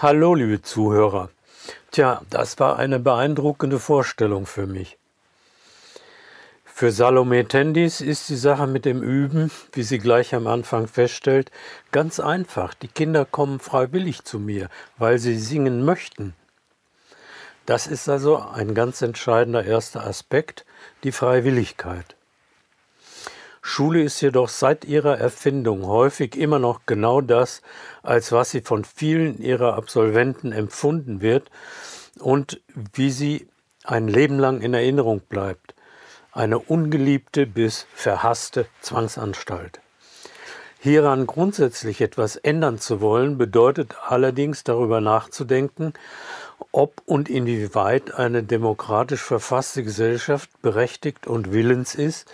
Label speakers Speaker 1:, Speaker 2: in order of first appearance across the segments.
Speaker 1: Hallo, liebe Zuhörer. Tja, das war eine beeindruckende Vorstellung für mich. Für Salome Tendis ist die Sache mit dem Üben, wie sie gleich am Anfang feststellt, ganz einfach. Die Kinder kommen freiwillig zu mir, weil sie singen möchten. Das ist also ein ganz entscheidender erster Aspekt, die Freiwilligkeit. Schule ist jedoch seit ihrer Erfindung häufig immer noch genau das, als was sie von vielen ihrer Absolventen empfunden wird und wie sie ein Leben lang in Erinnerung bleibt eine ungeliebte bis verhasste Zwangsanstalt. Hieran grundsätzlich etwas ändern zu wollen, bedeutet allerdings darüber nachzudenken, ob und inwieweit eine demokratisch verfasste Gesellschaft berechtigt und willens ist,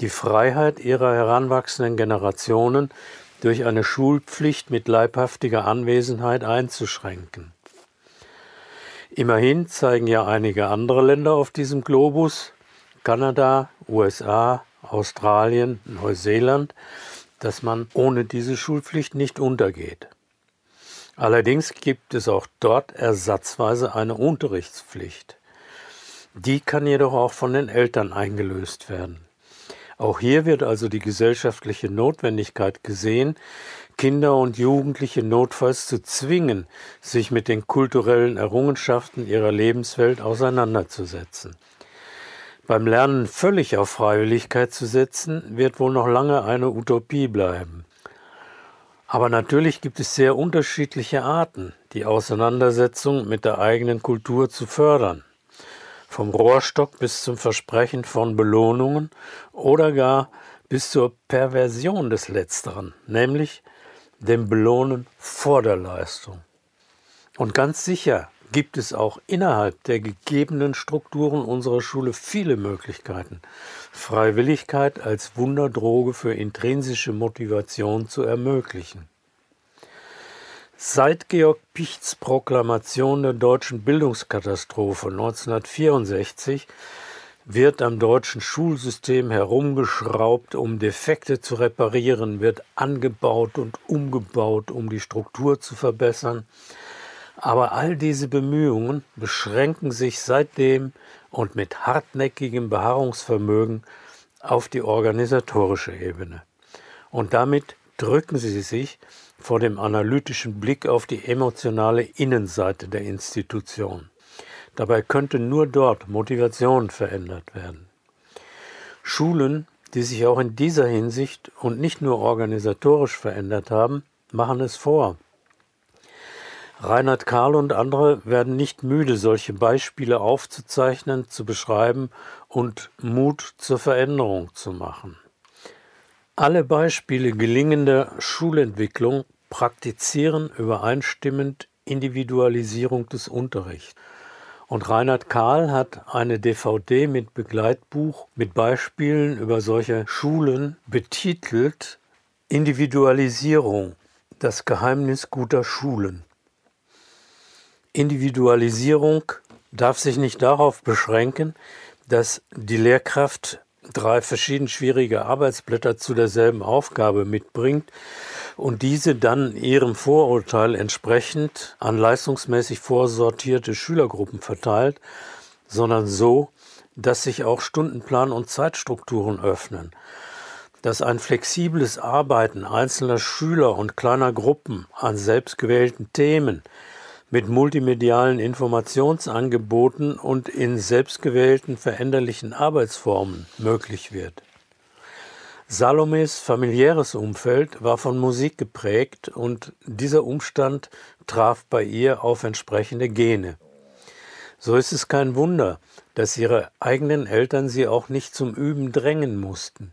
Speaker 1: die Freiheit ihrer heranwachsenden Generationen durch eine Schulpflicht mit leibhaftiger Anwesenheit einzuschränken. Immerhin zeigen ja einige andere Länder auf diesem Globus, Kanada, USA, Australien, Neuseeland, dass man ohne diese Schulpflicht nicht untergeht. Allerdings gibt es auch dort ersatzweise eine Unterrichtspflicht. Die kann jedoch auch von den Eltern eingelöst werden. Auch hier wird also die gesellschaftliche Notwendigkeit gesehen, Kinder und Jugendliche notfalls zu zwingen, sich mit den kulturellen Errungenschaften ihrer Lebenswelt auseinanderzusetzen. Beim Lernen völlig auf Freiwilligkeit zu setzen, wird wohl noch lange eine Utopie bleiben. Aber natürlich gibt es sehr unterschiedliche Arten, die Auseinandersetzung mit der eigenen Kultur zu fördern. Vom Rohrstock bis zum Versprechen von Belohnungen oder gar bis zur Perversion des Letzteren, nämlich dem Belohnen vor der Leistung. Und ganz sicher gibt es auch innerhalb der gegebenen Strukturen unserer Schule viele Möglichkeiten, Freiwilligkeit als Wunderdroge für intrinsische Motivation zu ermöglichen. Seit Georg Pichts Proklamation der deutschen Bildungskatastrophe 1964 wird am deutschen Schulsystem herumgeschraubt, um Defekte zu reparieren, wird angebaut und umgebaut, um die Struktur zu verbessern, aber all diese Bemühungen beschränken sich seitdem und mit hartnäckigem Beharrungsvermögen auf die organisatorische Ebene. Und damit drücken sie sich vor dem analytischen Blick auf die emotionale Innenseite der Institution. Dabei könnte nur dort Motivation verändert werden. Schulen, die sich auch in dieser Hinsicht und nicht nur organisatorisch verändert haben, machen es vor. Reinhard Karl und andere werden nicht müde, solche Beispiele aufzuzeichnen, zu beschreiben und Mut zur Veränderung zu machen. Alle Beispiele gelingender Schulentwicklung praktizieren übereinstimmend Individualisierung des Unterrichts. Und Reinhard Karl hat eine DVD mit Begleitbuch mit Beispielen über solche Schulen betitelt Individualisierung, das Geheimnis guter Schulen. Individualisierung darf sich nicht darauf beschränken, dass die Lehrkraft drei verschieden schwierige Arbeitsblätter zu derselben Aufgabe mitbringt und diese dann ihrem Vorurteil entsprechend an leistungsmäßig vorsortierte Schülergruppen verteilt, sondern so, dass sich auch Stundenplan und Zeitstrukturen öffnen, dass ein flexibles Arbeiten einzelner Schüler und kleiner Gruppen an selbstgewählten Themen mit multimedialen Informationsangeboten und in selbstgewählten veränderlichen Arbeitsformen möglich wird. Salomes familiäres Umfeld war von Musik geprägt und dieser Umstand traf bei ihr auf entsprechende Gene. So ist es kein Wunder, dass ihre eigenen Eltern sie auch nicht zum Üben drängen mussten.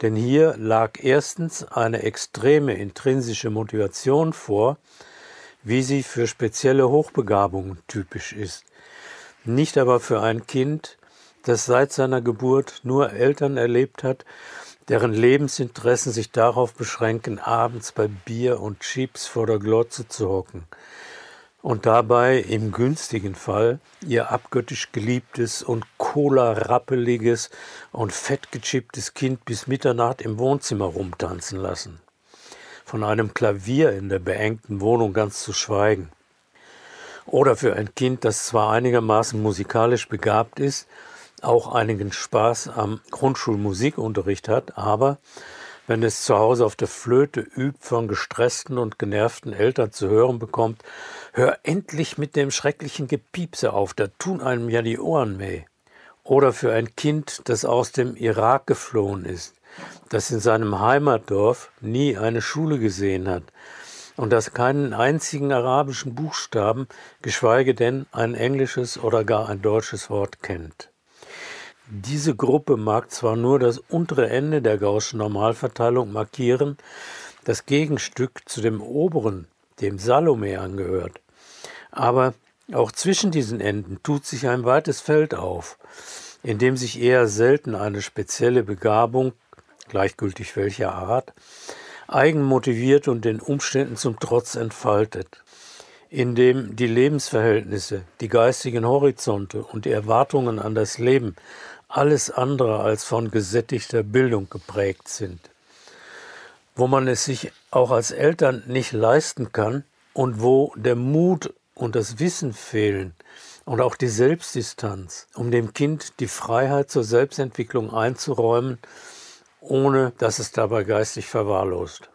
Speaker 1: Denn hier lag erstens eine extreme intrinsische Motivation vor, wie sie für spezielle Hochbegabungen typisch ist, nicht aber für ein Kind, das seit seiner Geburt nur Eltern erlebt hat, deren Lebensinteressen sich darauf beschränken, abends bei Bier und Chips vor der Glotze zu hocken und dabei im günstigen Fall ihr abgöttisch geliebtes und cola-rappeliges und fettgechipptes Kind bis Mitternacht im Wohnzimmer rumtanzen lassen von einem Klavier in der beengten Wohnung ganz zu schweigen. oder für ein Kind, das zwar einigermaßen musikalisch begabt ist, auch einigen Spaß am Grundschulmusikunterricht hat, aber wenn es zu Hause auf der Flöte übt, von gestressten und genervten Eltern zu hören bekommt, hör endlich mit dem schrecklichen Gepiepse auf, da tun einem ja die Ohren weh. Oder für ein Kind, das aus dem Irak geflohen ist, das in seinem Heimatdorf nie eine Schule gesehen hat und das keinen einzigen arabischen Buchstaben, geschweige denn ein englisches oder gar ein deutsches Wort kennt. Diese Gruppe mag zwar nur das untere Ende der Gaußschen Normalverteilung markieren, das Gegenstück zu dem oberen, dem Salome angehört, aber auch zwischen diesen Enden tut sich ein weites Feld auf, in dem sich eher selten eine spezielle Begabung, gleichgültig welcher Art, eigenmotiviert und den Umständen zum Trotz entfaltet, in dem die Lebensverhältnisse, die geistigen Horizonte und die Erwartungen an das Leben alles andere als von gesättigter Bildung geprägt sind, wo man es sich auch als Eltern nicht leisten kann und wo der Mut und das Wissen fehlen und auch die Selbstdistanz, um dem Kind die Freiheit zur Selbstentwicklung einzuräumen, ohne dass es dabei geistig verwahrlost.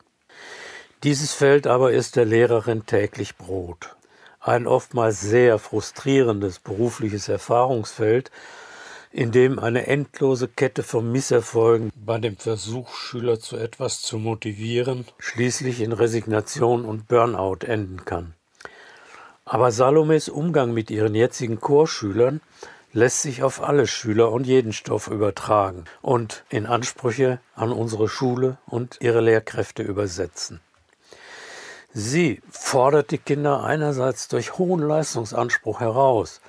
Speaker 1: Dieses Feld aber ist der Lehrerin täglich Brot. Ein oftmals sehr frustrierendes berufliches Erfahrungsfeld, in dem eine endlose Kette von Misserfolgen bei dem Versuch, Schüler zu etwas zu motivieren, schließlich in Resignation und Burnout enden kann. Aber Salomes Umgang mit ihren jetzigen Chorschülern lässt sich auf alle Schüler und jeden Stoff übertragen und in Ansprüche an unsere Schule und ihre Lehrkräfte übersetzen. Sie fordert die Kinder einerseits durch hohen Leistungsanspruch heraus,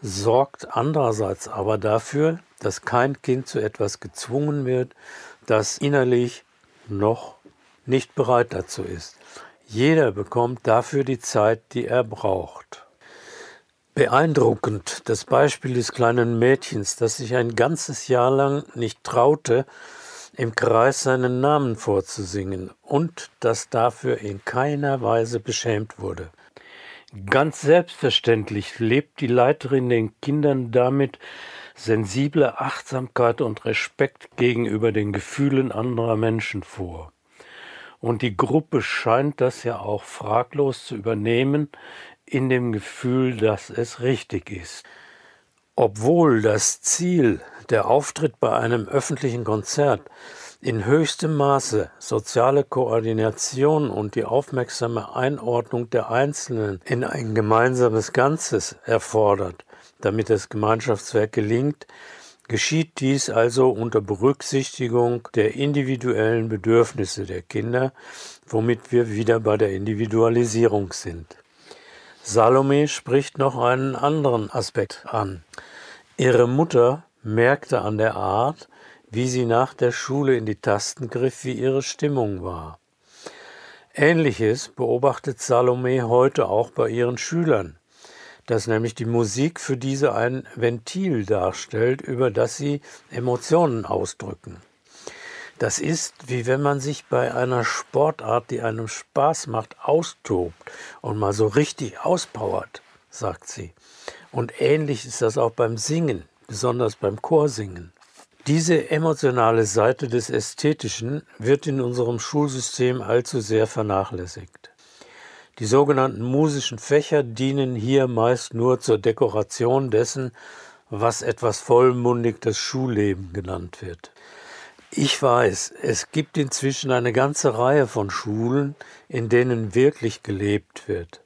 Speaker 1: sorgt andererseits aber dafür, dass kein Kind zu etwas gezwungen wird, das innerlich noch nicht bereit dazu ist. Jeder bekommt dafür die Zeit, die er braucht. Beeindruckend das Beispiel des kleinen Mädchens, das sich ein ganzes Jahr lang nicht traute, im Kreis seinen Namen vorzusingen und das dafür in keiner Weise beschämt wurde. Ganz selbstverständlich lebt die Leiterin den Kindern damit sensible Achtsamkeit und Respekt gegenüber den Gefühlen anderer Menschen vor. Und die Gruppe scheint das ja auch fraglos zu übernehmen, in dem Gefühl, dass es richtig ist. Obwohl das Ziel, der Auftritt bei einem öffentlichen Konzert, in höchstem Maße soziale Koordination und die aufmerksame Einordnung der Einzelnen in ein gemeinsames Ganzes erfordert, damit das Gemeinschaftswerk gelingt, geschieht dies also unter Berücksichtigung der individuellen Bedürfnisse der Kinder, womit wir wieder bei der Individualisierung sind. Salome spricht noch einen anderen Aspekt an. Ihre Mutter merkte an der Art, wie sie nach der Schule in die Tasten griff, wie ihre Stimmung war. Ähnliches beobachtet Salome heute auch bei ihren Schülern, dass nämlich die Musik für diese ein Ventil darstellt, über das sie Emotionen ausdrücken. Das ist, wie wenn man sich bei einer Sportart, die einem Spaß macht, austobt und mal so richtig auspowert, sagt sie. Und ähnlich ist das auch beim Singen, besonders beim Chorsingen. Diese emotionale Seite des Ästhetischen wird in unserem Schulsystem allzu sehr vernachlässigt. Die sogenannten musischen Fächer dienen hier meist nur zur Dekoration dessen, was etwas vollmundig das Schulleben genannt wird. Ich weiß, es gibt inzwischen eine ganze Reihe von Schulen, in denen wirklich gelebt wird.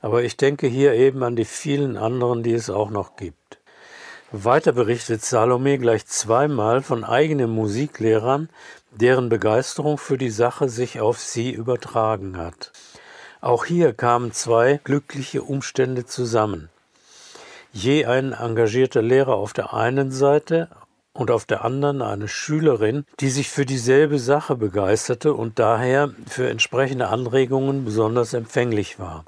Speaker 1: Aber ich denke hier eben an die vielen anderen, die es auch noch gibt. Weiter berichtet Salome gleich zweimal von eigenen Musiklehrern, deren Begeisterung für die Sache sich auf sie übertragen hat. Auch hier kamen zwei glückliche Umstände zusammen. Je ein engagierter Lehrer auf der einen Seite und auf der anderen eine Schülerin, die sich für dieselbe Sache begeisterte und daher für entsprechende Anregungen besonders empfänglich war.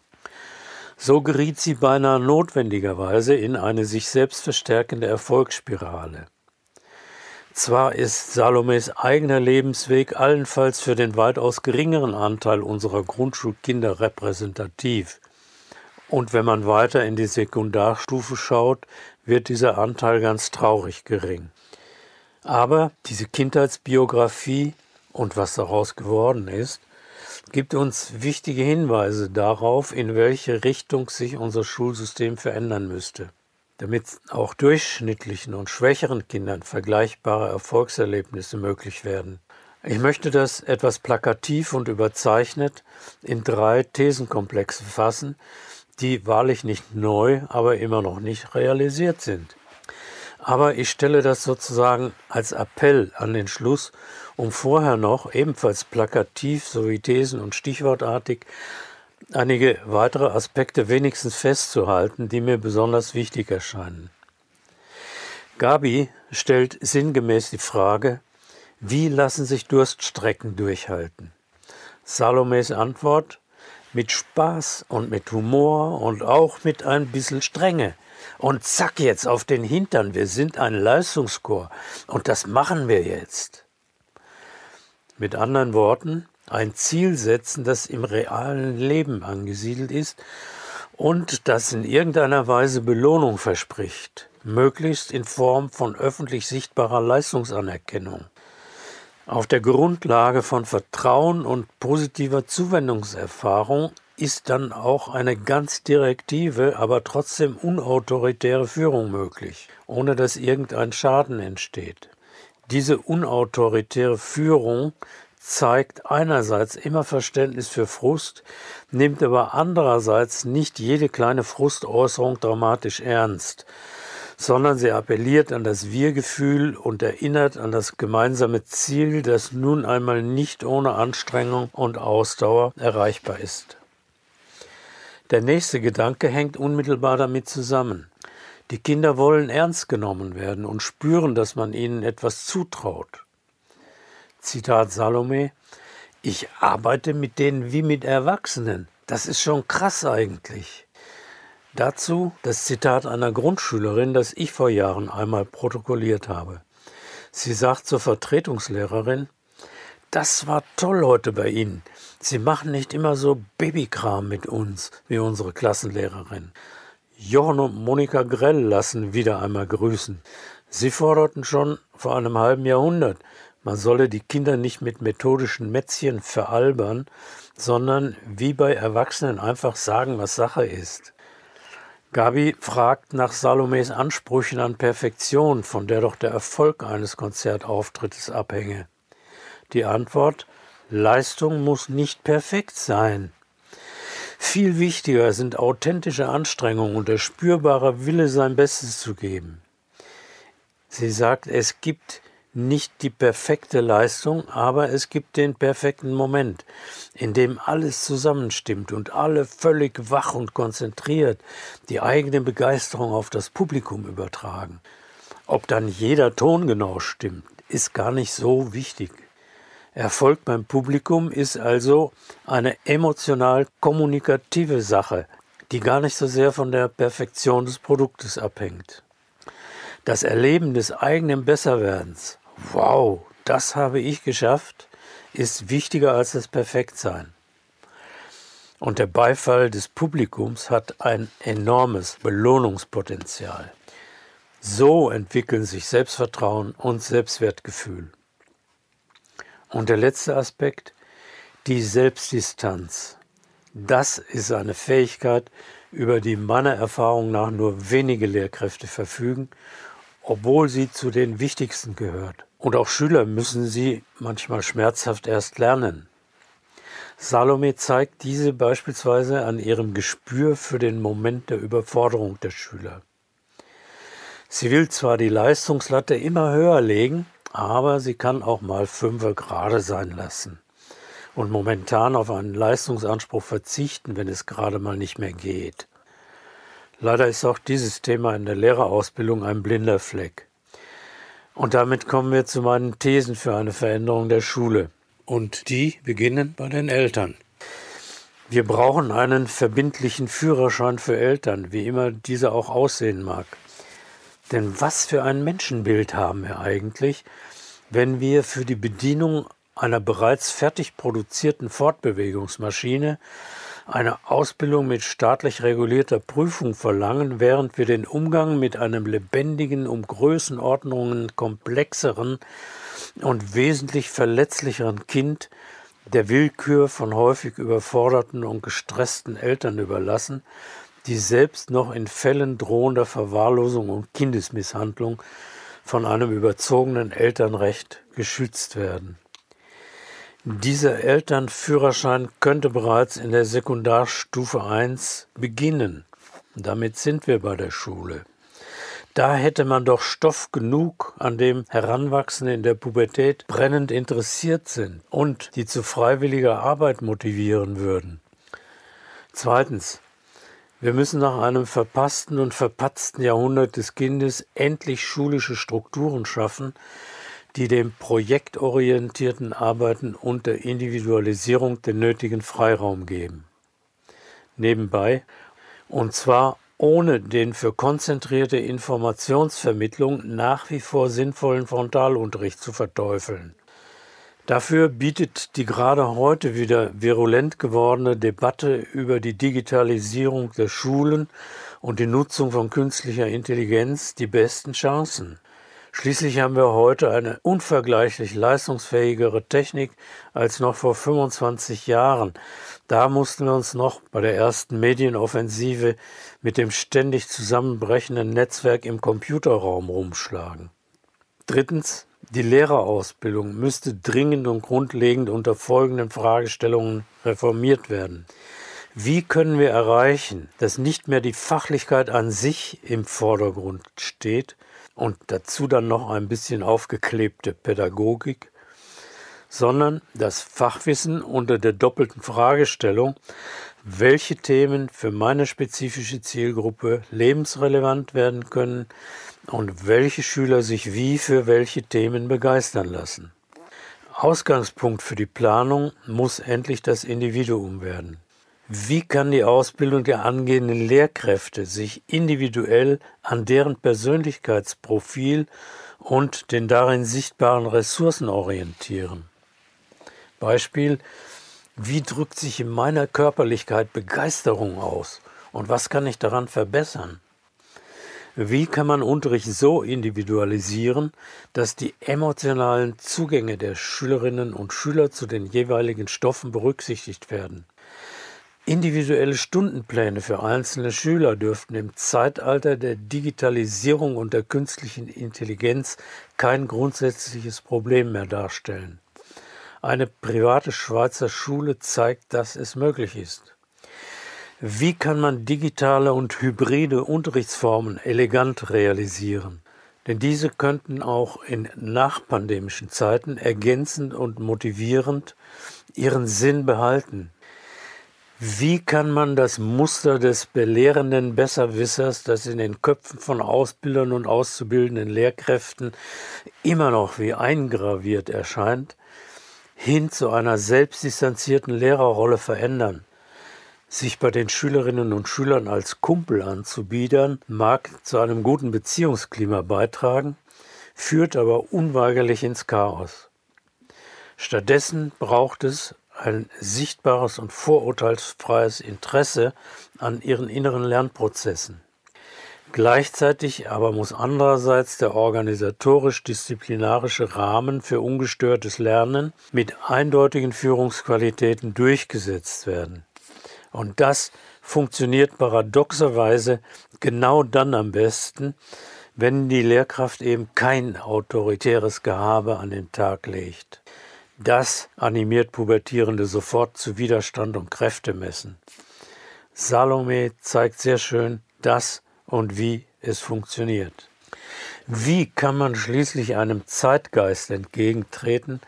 Speaker 1: So geriet sie beinahe notwendigerweise in eine sich selbst verstärkende Erfolgsspirale. Zwar ist Salomes eigener Lebensweg allenfalls für den weitaus geringeren Anteil unserer Grundschulkinder repräsentativ. Und wenn man weiter in die Sekundarstufe schaut, wird dieser Anteil ganz traurig gering. Aber diese Kindheitsbiografie und was daraus geworden ist, gibt uns wichtige Hinweise darauf, in welche Richtung sich unser Schulsystem verändern müsste, damit auch durchschnittlichen und schwächeren Kindern vergleichbare Erfolgserlebnisse möglich werden. Ich möchte das etwas plakativ und überzeichnet in drei Thesenkomplexe fassen, die wahrlich nicht neu, aber immer noch nicht realisiert sind. Aber ich stelle das sozusagen als Appell an den Schluss, um vorher noch ebenfalls plakativ sowie Thesen und stichwortartig einige weitere Aspekte wenigstens festzuhalten, die mir besonders wichtig erscheinen. Gabi stellt sinngemäß die Frage, wie lassen sich Durststrecken durchhalten? Salomes Antwort, mit Spaß und mit Humor und auch mit ein bisschen Strenge. Und zack jetzt auf den Hintern, wir sind ein Leistungschor und das machen wir jetzt. Mit anderen Worten, ein Ziel setzen, das im realen Leben angesiedelt ist und das in irgendeiner Weise Belohnung verspricht, möglichst in Form von öffentlich sichtbarer Leistungsanerkennung. Auf der Grundlage von Vertrauen und positiver Zuwendungserfahrung ist dann auch eine ganz direktive, aber trotzdem unautoritäre Führung möglich, ohne dass irgendein Schaden entsteht. Diese unautoritäre Führung zeigt einerseits immer Verständnis für Frust, nimmt aber andererseits nicht jede kleine Frustäußerung dramatisch ernst, sondern sie appelliert an das Wir-Gefühl und erinnert an das gemeinsame Ziel, das nun einmal nicht ohne Anstrengung und Ausdauer erreichbar ist. Der nächste Gedanke hängt unmittelbar damit zusammen. Die Kinder wollen ernst genommen werden und spüren, dass man ihnen etwas zutraut. Zitat Salome Ich arbeite mit denen wie mit Erwachsenen. Das ist schon krass eigentlich. Dazu das Zitat einer Grundschülerin, das ich vor Jahren einmal protokolliert habe. Sie sagt zur Vertretungslehrerin, das war toll heute bei Ihnen. Sie machen nicht immer so Babykram mit uns, wie unsere Klassenlehrerin. Jochen und Monika Grell lassen wieder einmal grüßen. Sie forderten schon vor einem halben Jahrhundert, man solle die Kinder nicht mit methodischen Mätzchen veralbern, sondern wie bei Erwachsenen einfach sagen, was Sache ist. Gabi fragt nach Salomes Ansprüchen an Perfektion, von der doch der Erfolg eines Konzertauftrittes abhänge. Die Antwort Leistung muss nicht perfekt sein. Viel wichtiger sind authentische Anstrengungen und der spürbare Wille, sein Bestes zu geben. Sie sagt, es gibt nicht die perfekte Leistung, aber es gibt den perfekten Moment, in dem alles zusammenstimmt und alle völlig wach und konzentriert die eigene Begeisterung auf das Publikum übertragen. Ob dann jeder Ton genau stimmt, ist gar nicht so wichtig. Erfolg beim Publikum ist also eine emotional kommunikative Sache, die gar nicht so sehr von der Perfektion des Produktes abhängt. Das Erleben des eigenen Besserwerdens wow, das habe ich geschafft, ist wichtiger als das Perfektsein. Und der Beifall des Publikums hat ein enormes Belohnungspotenzial. So entwickeln sich Selbstvertrauen und Selbstwertgefühl. Und der letzte Aspekt, die Selbstdistanz. Das ist eine Fähigkeit, über die meiner Erfahrung nach nur wenige Lehrkräfte verfügen, obwohl sie zu den wichtigsten gehört. Und auch Schüler müssen sie manchmal schmerzhaft erst lernen. Salome zeigt diese beispielsweise an ihrem Gespür für den Moment der Überforderung der Schüler. Sie will zwar die Leistungslatte immer höher legen, aber sie kann auch mal fünfer gerade sein lassen und momentan auf einen Leistungsanspruch verzichten, wenn es gerade mal nicht mehr geht. Leider ist auch dieses Thema in der Lehrerausbildung ein blinder Fleck. Und damit kommen wir zu meinen Thesen für eine Veränderung der Schule. Und die beginnen bei den Eltern. Wir brauchen einen verbindlichen Führerschein für Eltern, wie immer dieser auch aussehen mag. Denn was für ein Menschenbild haben wir eigentlich, wenn wir für die Bedienung einer bereits fertig produzierten Fortbewegungsmaschine eine Ausbildung mit staatlich regulierter Prüfung verlangen, während wir den Umgang mit einem lebendigen, um Größenordnungen komplexeren und wesentlich verletzlicheren Kind der Willkür von häufig überforderten und gestressten Eltern überlassen, die selbst noch in Fällen drohender Verwahrlosung und Kindesmisshandlung von einem überzogenen Elternrecht geschützt werden. Dieser Elternführerschein könnte bereits in der Sekundarstufe 1 beginnen. Damit sind wir bei der Schule. Da hätte man doch Stoff genug, an dem Heranwachsende in der Pubertät brennend interessiert sind und die zu freiwilliger Arbeit motivieren würden. Zweitens. Wir müssen nach einem verpassten und verpatzten Jahrhundert des Kindes endlich schulische Strukturen schaffen, die dem projektorientierten Arbeiten und der Individualisierung den nötigen Freiraum geben. Nebenbei, und zwar ohne den für konzentrierte Informationsvermittlung nach wie vor sinnvollen Frontalunterricht zu verteufeln. Dafür bietet die gerade heute wieder virulent gewordene Debatte über die Digitalisierung der Schulen und die Nutzung von künstlicher Intelligenz die besten Chancen. Schließlich haben wir heute eine unvergleichlich leistungsfähigere Technik als noch vor 25 Jahren. Da mussten wir uns noch bei der ersten Medienoffensive mit dem ständig zusammenbrechenden Netzwerk im Computerraum rumschlagen. Drittens, die Lehrerausbildung müsste dringend und grundlegend unter folgenden Fragestellungen reformiert werden. Wie können wir erreichen, dass nicht mehr die Fachlichkeit an sich im Vordergrund steht, und dazu dann noch ein bisschen aufgeklebte Pädagogik, sondern das Fachwissen unter der doppelten Fragestellung, welche Themen für meine spezifische Zielgruppe lebensrelevant werden können und welche Schüler sich wie für welche Themen begeistern lassen. Ausgangspunkt für die Planung muss endlich das Individuum werden. Wie kann die Ausbildung der angehenden Lehrkräfte sich individuell an deren Persönlichkeitsprofil und den darin sichtbaren Ressourcen orientieren? Beispiel, wie drückt sich in meiner Körperlichkeit Begeisterung aus und was kann ich daran verbessern? Wie kann man Unterricht so individualisieren, dass die emotionalen Zugänge der Schülerinnen und Schüler zu den jeweiligen Stoffen berücksichtigt werden? Individuelle Stundenpläne für einzelne Schüler dürften im Zeitalter der Digitalisierung und der künstlichen Intelligenz kein grundsätzliches Problem mehr darstellen. Eine private Schweizer Schule zeigt, dass es möglich ist. Wie kann man digitale und hybride Unterrichtsformen elegant realisieren? Denn diese könnten auch in nachpandemischen Zeiten ergänzend und motivierend ihren Sinn behalten. Wie kann man das Muster des belehrenden Besserwissers, das in den Köpfen von Ausbildern und auszubildenden Lehrkräften immer noch wie eingraviert erscheint, hin zu einer selbstdistanzierten Lehrerrolle verändern? Sich bei den Schülerinnen und Schülern als Kumpel anzubiedern, mag zu einem guten Beziehungsklima beitragen, führt aber unweigerlich ins Chaos. Stattdessen braucht es ein sichtbares und vorurteilsfreies Interesse an ihren inneren Lernprozessen. Gleichzeitig aber muss andererseits der organisatorisch-disziplinarische Rahmen für ungestörtes Lernen mit eindeutigen Führungsqualitäten durchgesetzt werden. Und das funktioniert paradoxerweise genau dann am besten, wenn die Lehrkraft eben kein autoritäres Gehabe an den Tag legt. Das animiert Pubertierende sofort zu Widerstand und Kräftemessen. Salome zeigt sehr schön, dass und wie es funktioniert. Wie kann man schließlich einem Zeitgeist entgegentreten,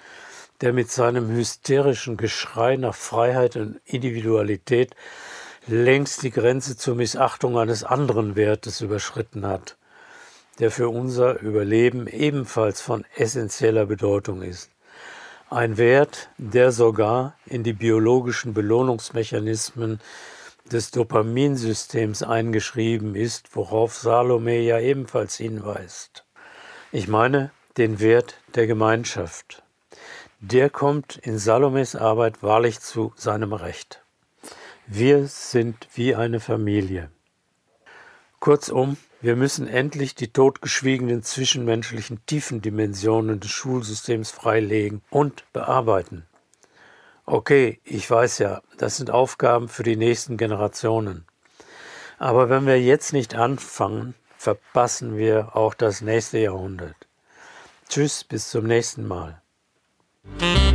Speaker 1: der mit seinem hysterischen Geschrei nach Freiheit und Individualität längst die Grenze zur Missachtung eines anderen Wertes überschritten hat, der für unser Überleben ebenfalls von essentieller Bedeutung ist. Ein Wert, der sogar in die biologischen Belohnungsmechanismen des Dopaminsystems eingeschrieben ist, worauf Salome ja ebenfalls hinweist. Ich meine den Wert der Gemeinschaft. Der kommt in Salomes Arbeit wahrlich zu seinem Recht. Wir sind wie eine Familie. Kurzum, wir müssen endlich die totgeschwiegenen zwischenmenschlichen tiefen Dimensionen des Schulsystems freilegen und bearbeiten. Okay, ich weiß ja, das sind Aufgaben für die nächsten Generationen. Aber wenn wir jetzt nicht anfangen, verpassen wir auch das nächste Jahrhundert. Tschüss, bis zum nächsten Mal. Thank you.